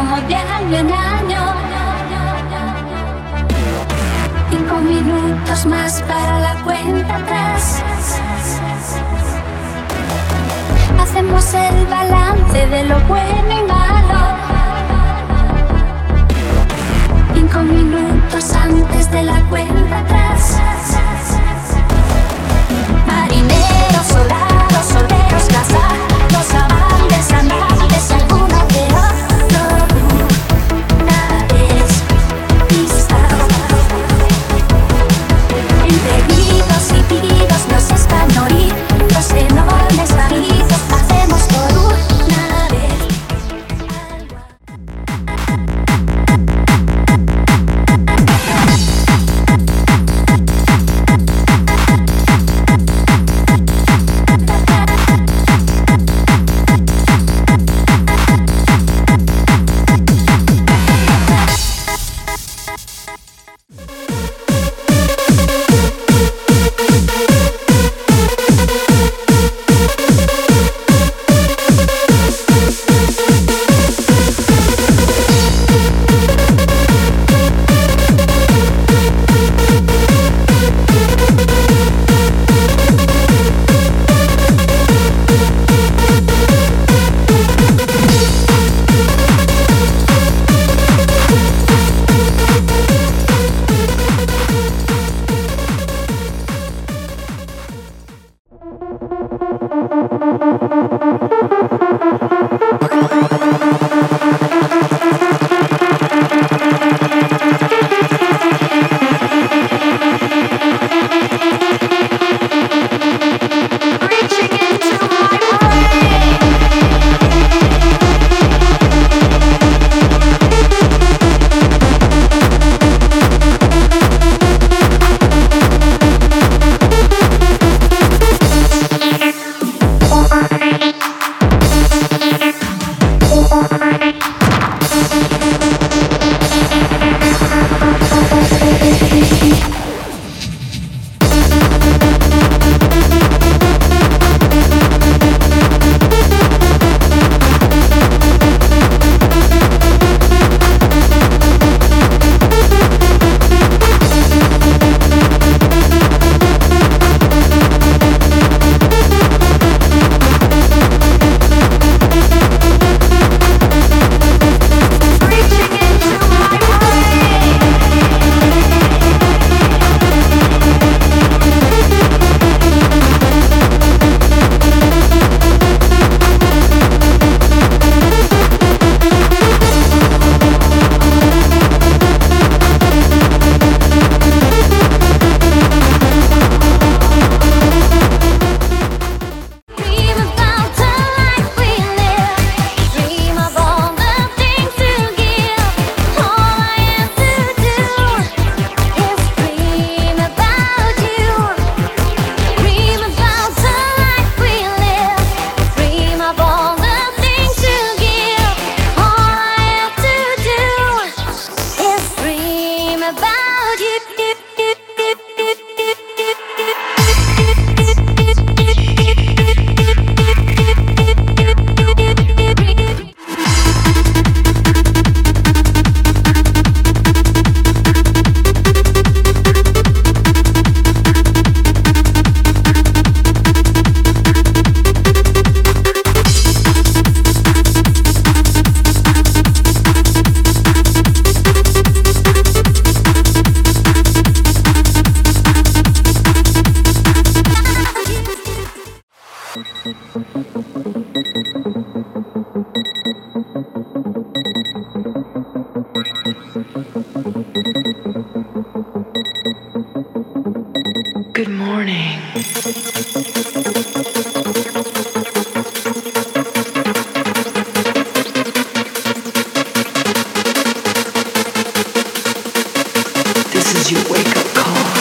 como de año en año. Cinco minutos más para la cuenta atrás. Hacemos el balance de lo bueno y malo. Cinco minutos antes de la cuenta atrás. 吧。wake up call.